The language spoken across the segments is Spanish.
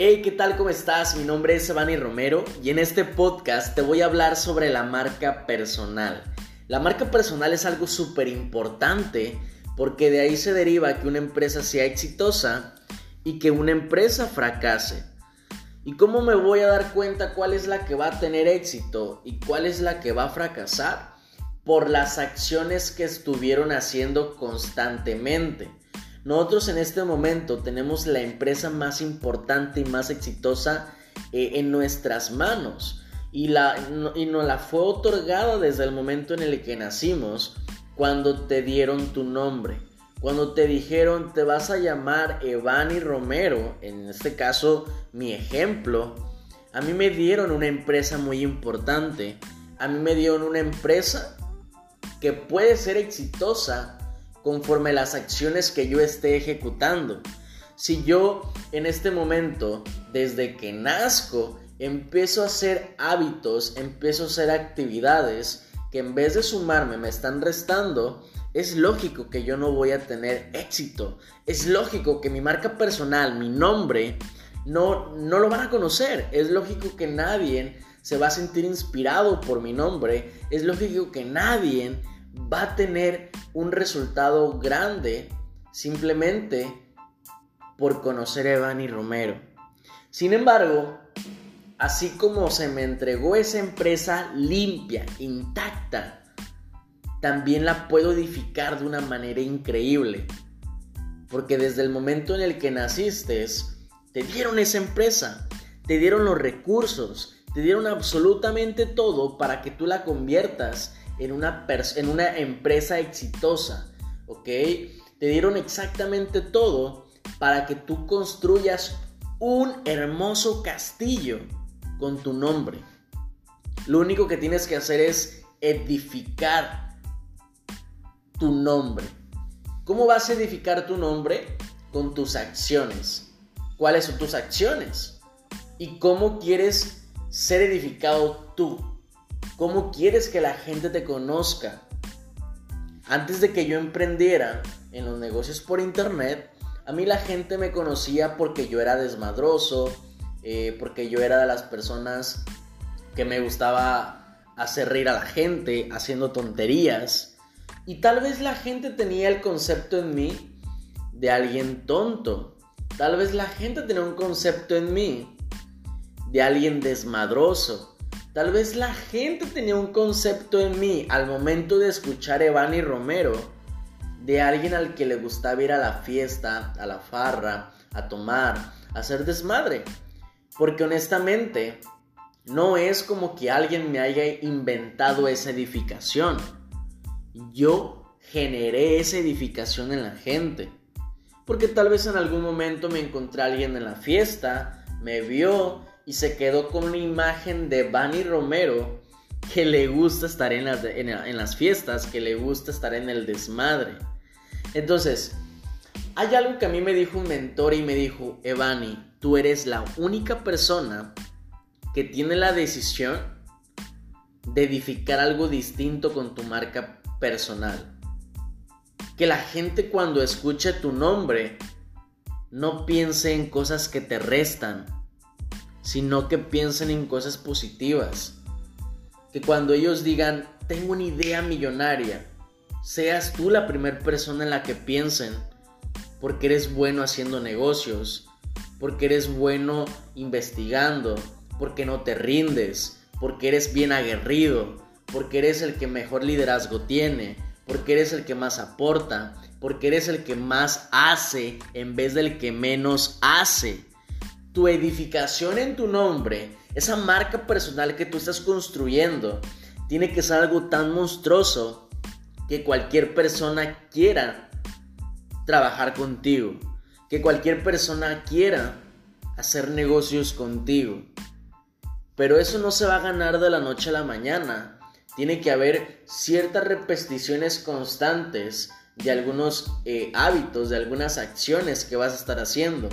Hey, ¿qué tal? ¿Cómo estás? Mi nombre es Evani Romero y en este podcast te voy a hablar sobre la marca personal. La marca personal es algo súper importante porque de ahí se deriva que una empresa sea exitosa y que una empresa fracase. ¿Y cómo me voy a dar cuenta cuál es la que va a tener éxito y cuál es la que va a fracasar? Por las acciones que estuvieron haciendo constantemente. Nosotros en este momento tenemos la empresa más importante y más exitosa eh, en nuestras manos y, la, y nos la fue otorgada desde el momento en el que nacimos cuando te dieron tu nombre. Cuando te dijeron te vas a llamar Evani Romero, en este caso mi ejemplo, a mí me dieron una empresa muy importante. A mí me dieron una empresa que puede ser exitosa conforme las acciones que yo esté ejecutando. Si yo en este momento, desde que nazco, empiezo a hacer hábitos, empiezo a hacer actividades que en vez de sumarme me están restando, es lógico que yo no voy a tener éxito. Es lógico que mi marca personal, mi nombre, no, no lo van a conocer. Es lógico que nadie se va a sentir inspirado por mi nombre. Es lógico que nadie va a tener un resultado grande simplemente por conocer a Evani Romero. Sin embargo, así como se me entregó esa empresa limpia, intacta, también la puedo edificar de una manera increíble. Porque desde el momento en el que naciste, te dieron esa empresa, te dieron los recursos, te dieron absolutamente todo para que tú la conviertas en una, en una empresa exitosa, ¿ok? Te dieron exactamente todo para que tú construyas un hermoso castillo con tu nombre. Lo único que tienes que hacer es edificar tu nombre. ¿Cómo vas a edificar tu nombre? Con tus acciones. ¿Cuáles son tus acciones? ¿Y cómo quieres ser edificado tú? ¿Cómo quieres que la gente te conozca? Antes de que yo emprendiera en los negocios por internet, a mí la gente me conocía porque yo era desmadroso, eh, porque yo era de las personas que me gustaba hacer reír a la gente, haciendo tonterías. Y tal vez la gente tenía el concepto en mí de alguien tonto. Tal vez la gente tenía un concepto en mí de alguien desmadroso. Tal vez la gente tenía un concepto en mí al momento de escuchar Evani Romero de alguien al que le gustaba ir a la fiesta, a la farra, a tomar, a hacer desmadre. Porque honestamente, no es como que alguien me haya inventado esa edificación. Yo generé esa edificación en la gente. Porque tal vez en algún momento me encontré a alguien en la fiesta, me vio y se quedó con una imagen de Bunny Romero que le gusta estar en las, en, las fiestas, que le gusta estar en el desmadre. Entonces, hay algo que a mí me dijo un mentor y me dijo, Evani, tú eres la única persona que tiene la decisión de edificar algo distinto con tu marca personal. Que la gente cuando escuche tu nombre no piense en cosas que te restan, sino que piensen en cosas positivas. Que cuando ellos digan, tengo una idea millonaria, seas tú la primera persona en la que piensen, porque eres bueno haciendo negocios, porque eres bueno investigando, porque no te rindes, porque eres bien aguerrido, porque eres el que mejor liderazgo tiene, porque eres el que más aporta, porque eres el que más hace en vez del que menos hace tu edificación en tu nombre, esa marca personal que tú estás construyendo, tiene que ser algo tan monstruoso que cualquier persona quiera trabajar contigo, que cualquier persona quiera hacer negocios contigo. Pero eso no se va a ganar de la noche a la mañana. Tiene que haber ciertas repeticiones constantes de algunos eh, hábitos, de algunas acciones que vas a estar haciendo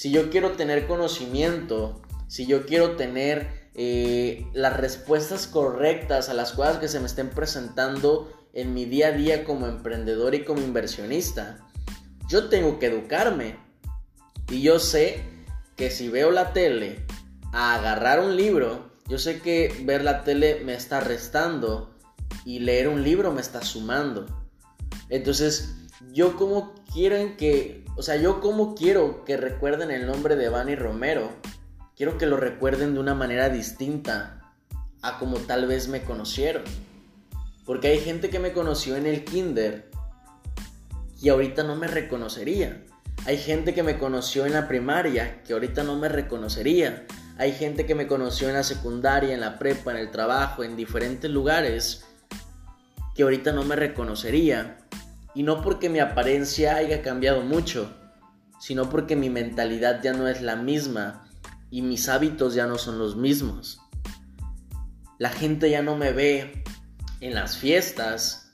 si yo quiero tener conocimiento, si yo quiero tener eh, las respuestas correctas a las cosas que se me estén presentando en mi día a día como emprendedor y como inversionista, yo tengo que educarme. Y yo sé que si veo la tele a agarrar un libro, yo sé que ver la tele me está restando y leer un libro me está sumando. Entonces, yo como quieren que, o sea, yo como quiero que recuerden el nombre de Bani Romero, quiero que lo recuerden de una manera distinta a como tal vez me conocieron. Porque hay gente que me conoció en el kinder y ahorita no me reconocería. Hay gente que me conoció en la primaria que ahorita no me reconocería. Hay gente que me conoció en la secundaria, en la prepa, en el trabajo, en diferentes lugares que ahorita no me reconocería. Y no porque mi apariencia haya cambiado mucho, sino porque mi mentalidad ya no es la misma y mis hábitos ya no son los mismos. La gente ya no me ve en las fiestas,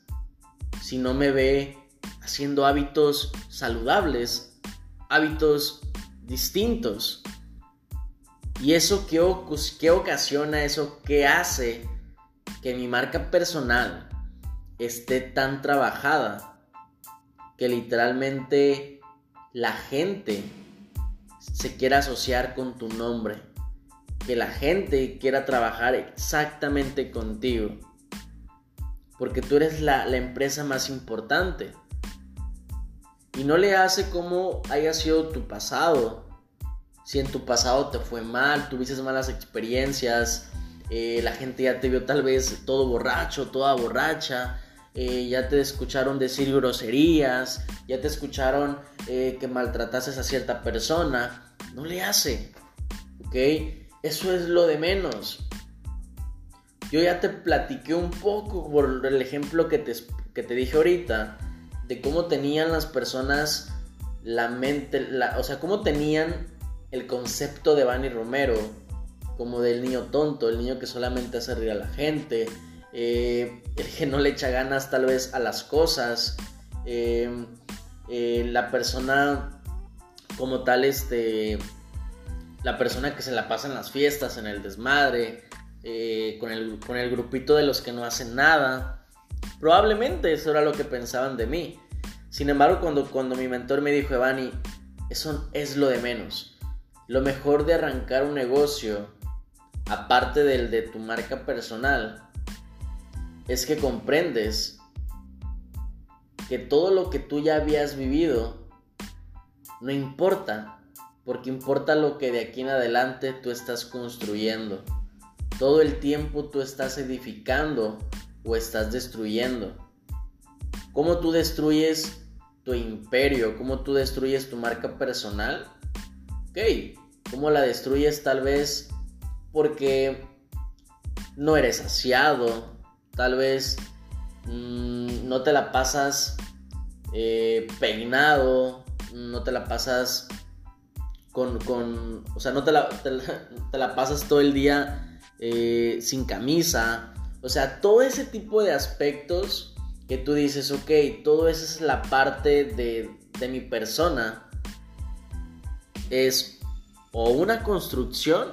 sino me ve haciendo hábitos saludables, hábitos distintos. ¿Y eso qué, qué ocasiona, eso qué hace que mi marca personal esté tan trabajada que literalmente la gente se quiera asociar con tu nombre, que la gente quiera trabajar exactamente contigo, porque tú eres la, la empresa más importante. Y no le hace como haya sido tu pasado. Si en tu pasado te fue mal, tuviste malas experiencias, eh, la gente ya te vio tal vez todo borracho, toda borracha, eh, ya te escucharon decir groserías, ya te escucharon eh, que maltratases a cierta persona, no le hace, ¿ok? Eso es lo de menos. Yo ya te platiqué un poco por el ejemplo que te, que te dije ahorita, de cómo tenían las personas la mente, o sea, cómo tenían el concepto de Bani Romero, como del niño tonto, el niño que solamente hace reír a la gente, eh, el que no le echa ganas tal vez a las cosas, eh, eh, la persona como tal, este, la persona que se la pasa en las fiestas, en el desmadre, con, el, con el grupito de los que no hacen nada. Probablemente eso era lo que pensaban de mí. Sin embargo, cuando, cuando mi mentor me dijo, Evani, eso es lo de menos. Lo mejor de arrancar un negocio, aparte del de tu marca personal, es que comprendes que todo lo que tú ya habías vivido no importa, porque importa lo que de aquí en adelante tú estás construyendo. Todo el tiempo tú estás edificando o estás destruyendo. ¿Cómo tú destruyes tu imperio? ¿Cómo tú destruyes tu marca personal? Ok, ¿cómo la destruyes tal vez porque no eres asiado, tal vez mm, no te la pasas eh, peinado, no te la pasas con, con o sea, no te la, te la, pasas todo el día eh, sin camisa, o sea, todo ese tipo de aspectos que tú dices, ok, todo eso es la parte de, de mi persona, es o una construcción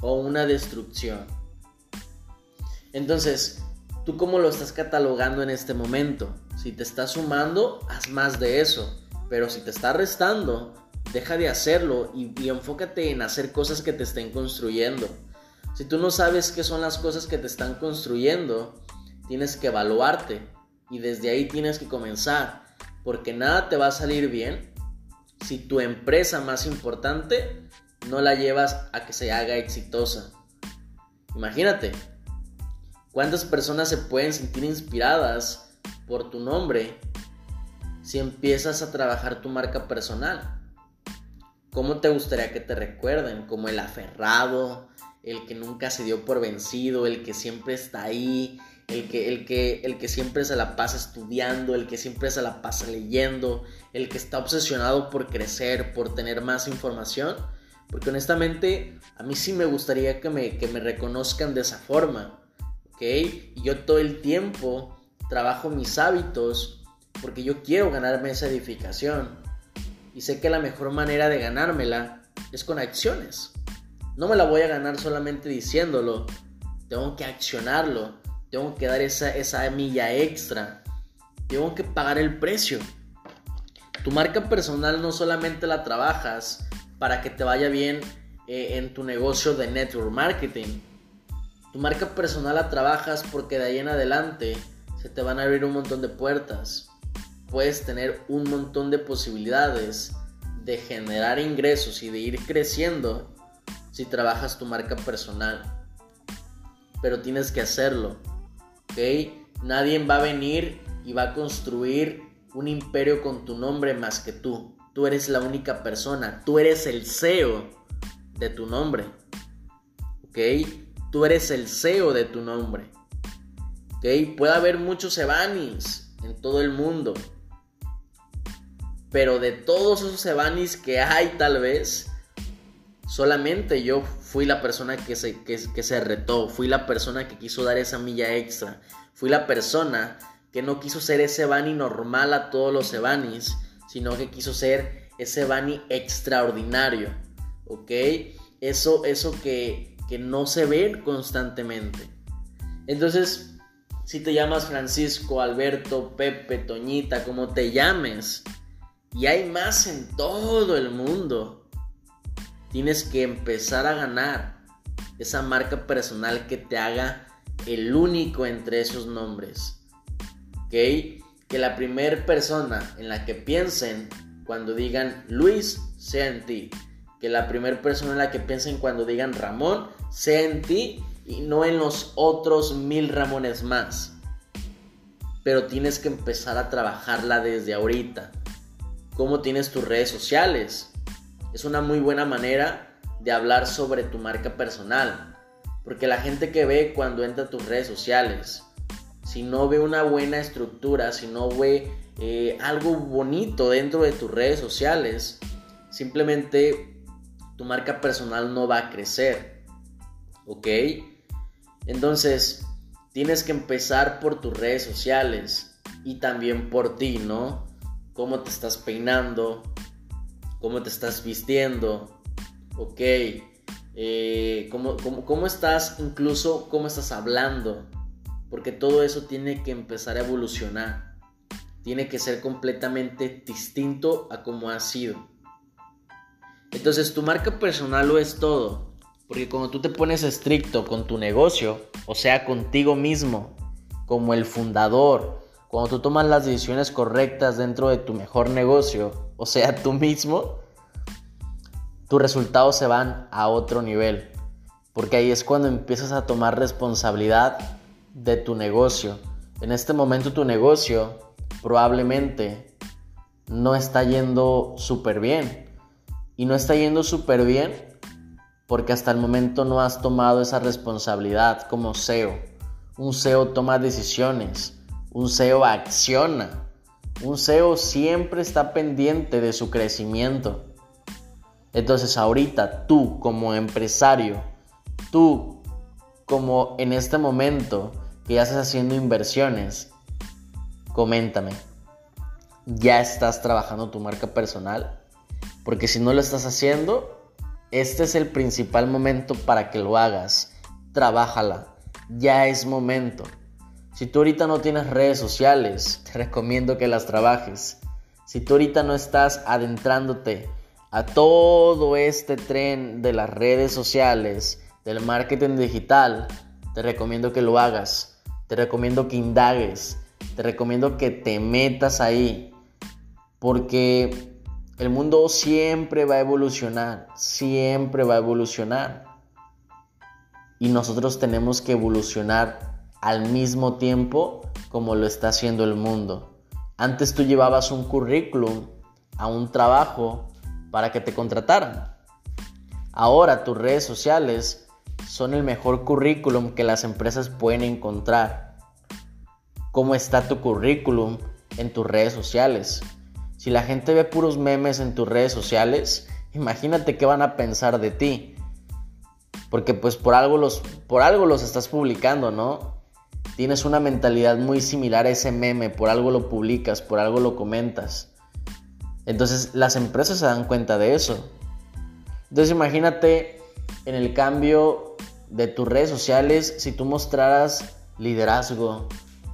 o una destrucción. Entonces, ¿Tú cómo lo estás catalogando en este momento? Si te está sumando, haz más de eso. Pero si te está restando, deja de hacerlo y, enfócate en hacer cosas que te estén construyendo. Si tú no sabes qué son las cosas que te están construyendo, tienes que evaluarte y desde ahí tienes que comenzar. Porque nada te va a salir bien si tu empresa más importante no la llevas a que se haga exitosa. Imagínate, ¿Cuántas personas se pueden sentir inspiradas por tu nombre si empiezas a trabajar tu marca personal? ¿Cómo te gustaría que te recuerden? Como el aferrado, el que nunca se dio por vencido, el que siempre está ahí, el que, el que, el que siempre se la pasa estudiando, el que siempre se la pasa leyendo, el que está obsesionado por crecer, por tener más información. Porque honestamente a mí sí me gustaría que me, que me reconozcan de esa forma. Y yo todo el tiempo trabajo mis hábitos porque yo quiero ganarme esa edificación. Y sé que la mejor manera de ganármela es con acciones. No me la voy a ganar solamente diciéndolo. Tengo que accionarlo. Tengo que dar esa, esa milla extra. Tengo que pagar el precio. Tu marca personal no solamente la trabajas para que te vaya bien eh, en tu negocio de network marketing. Tu marca personal la trabajas porque de ahí en adelante se te van a abrir un montón de puertas. Puedes tener un montón de posibilidades de generar ingresos y de ir creciendo si trabajas tu marca personal. Pero tienes que hacerlo. ¿Ok? Nadie va a venir y va a construir un imperio con tu nombre más que tú. Tú eres la única persona. Tú eres el CEO de tu nombre. ¿Ok? Tú eres el CEO de tu nombre. ¿Ok? Puede haber muchos Evanis en todo el mundo. Pero de todos esos Evanis que hay tal vez, solamente yo fui la persona que se, que, se retó, fui la persona que quiso dar esa milla extra, fui la persona que no quiso ser ese Bani normal a todos los Evanis, sino que quiso ser ese Bani extraordinario, ¿ok? Eso, eso que, que no se ve constantemente. Entonces, si te llamas Francisco, Alberto, Pepe, Toñita, como te llames, y hay más en todo el mundo. Tienes que empezar a ganar esa marca personal que te haga el único entre esos nombres. ¿Ok? Que la primera persona en la que piensen cuando digan Luis sea en ti. Que la primera persona en la que piensen cuando digan Ramón sea en ti y no en los otros mil Ramones más. Pero tienes que empezar a trabajarla desde ahorita cómo tienes tus redes sociales. Es una muy buena manera de hablar sobre tu marca personal. Porque la gente que ve cuando entra a tus redes sociales, si no ve una buena estructura, si no ve eh, algo bonito dentro de tus redes sociales, simplemente tu marca personal no va a crecer. ¿Ok? Entonces, tienes que empezar por tus redes sociales y también por ti, ¿no? cómo te estás peinando, cómo te estás vistiendo, ok, eh, cómo, cómo, estás, incluso cómo estás hablando, porque todo eso tiene que empezar a evolucionar, tiene que ser completamente distinto a como ha sido. Entonces tu marca personal lo es todo, porque cuando tú te pones estricto con tu negocio, o sea, contigo mismo, como el fundador, cuando tú tomas las decisiones correctas dentro de tu mejor negocio, o sea, tú mismo, tus resultados se van a otro nivel. Porque ahí es cuando empiezas a tomar responsabilidad de tu negocio. En este momento tu negocio probablemente no está yendo súper bien. Y no está yendo súper bien porque hasta el momento no has tomado esa responsabilidad como CEO. Un CEO toma decisiones un SEO acciona. Un SEO siempre está pendiente de su crecimiento. Entonces ahorita tú como empresario, tú como en este momento que ya estás haciendo inversiones, coméntame, ¿ya estás trabajando tu marca personal? Porque si no lo estás haciendo, este es el principal momento para que lo hagas. Trabájala, ya es momento. Si tú ahorita no tienes redes sociales, te recomiendo que las trabajes. Si tú ahorita no estás adentrándote a todo este tren de las redes sociales, del marketing digital, te recomiendo que lo hagas. Te recomiendo que indagues. Te recomiendo que te metas ahí. Porque el mundo siempre va a evolucionar. Siempre va a evolucionar. Y nosotros tenemos que evolucionar al mismo tiempo como lo está haciendo el mundo. Antes tú llevabas un currículum a un trabajo para que te contrataran. Ahora tus redes sociales son el mejor currículum que las empresas pueden encontrar. ¿Cómo está tu currículum en tus redes sociales? Si la gente ve puros memes en tus redes sociales, imagínate qué van a pensar de ti. Porque pues por algo los, por algo los estás publicando, ¿no? tienes una mentalidad muy similar a ese meme, por algo lo publicas, por algo lo comentas. Entonces las empresas se dan cuenta de eso. Entonces imagínate en el cambio de tus redes sociales si tú mostraras liderazgo,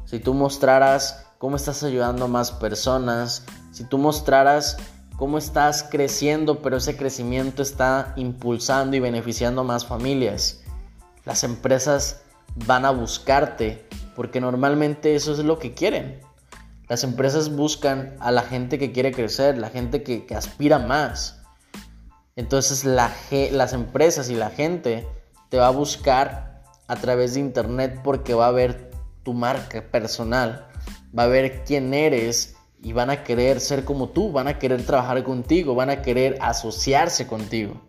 si tú mostraras cómo estás ayudando a más personas, si tú mostraras cómo estás creciendo, pero ese crecimiento está impulsando y beneficiando a más familias. Las empresas van a buscarte porque normalmente eso es lo que quieren. Las empresas buscan a la gente que quiere crecer, la gente que, aspira más. Entonces las empresas y la gente te va a buscar a través de internet porque va a ver tu marca personal, va a ver quién eres y van a querer ser como tú, van a querer trabajar contigo, van a querer asociarse contigo.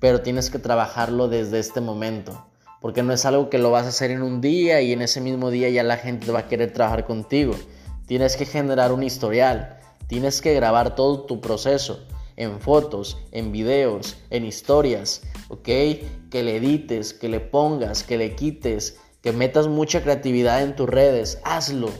Pero tienes que trabajarlo desde este momento, porque no es algo que lo vas a hacer en un día y en ese mismo día ya la gente va a querer trabajar contigo. Tienes que generar un historial, tienes que grabar todo tu proceso en fotos, en videos, en historias, ¿ok? Que le edites, que le pongas, que le quites, que metas mucha creatividad en tus redes, hazlo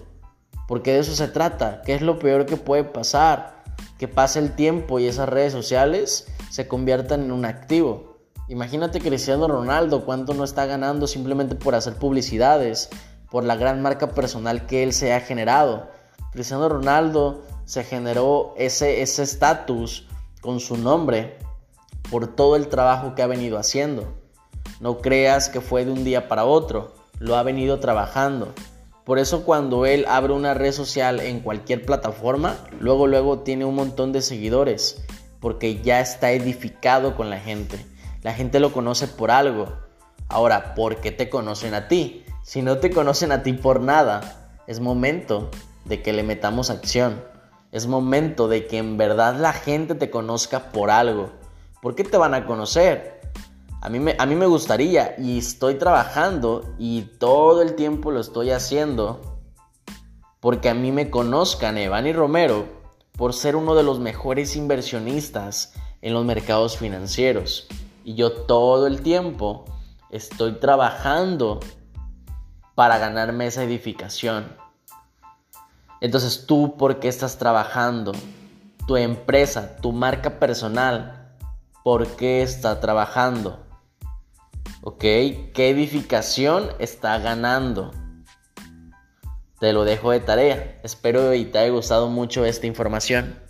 porque de eso se trata. ¿Qué es lo peor que puede pasar? Que pase el tiempo y esas redes sociales se conviertan en un activo. Imagínate Cristiano Ronaldo cuánto no está ganando simplemente por hacer publicidades, por la gran marca personal que él se ha generado. Cristiano Ronaldo se generó ese estatus con su nombre por todo el trabajo que ha venido haciendo. No creas que fue de un día para otro, lo ha venido trabajando. Por eso cuando él abre una red social en cualquier plataforma, luego luego tiene un montón de seguidores, porque ya está edificado con la gente. La gente lo conoce por algo. Ahora, ¿por qué te conocen a ti? Si no te conocen a ti por nada, es momento de que le metamos acción. Es momento de que en verdad la gente te conozca por algo. ¿Por qué te van a conocer? A mí, me, a mí me gustaría y estoy trabajando y todo el tiempo lo estoy haciendo porque a mí me conozcan Evani Romero por ser uno de los mejores inversionistas en los mercados financieros. Y yo todo el tiempo estoy trabajando para ganarme esa edificación. Entonces tú, ¿por qué estás trabajando? Tu empresa, tu marca personal, ¿por qué está trabajando? ¿Ok? ¿Qué edificación está ganando? Te lo dejo de tarea. Espero que te haya gustado mucho esta información.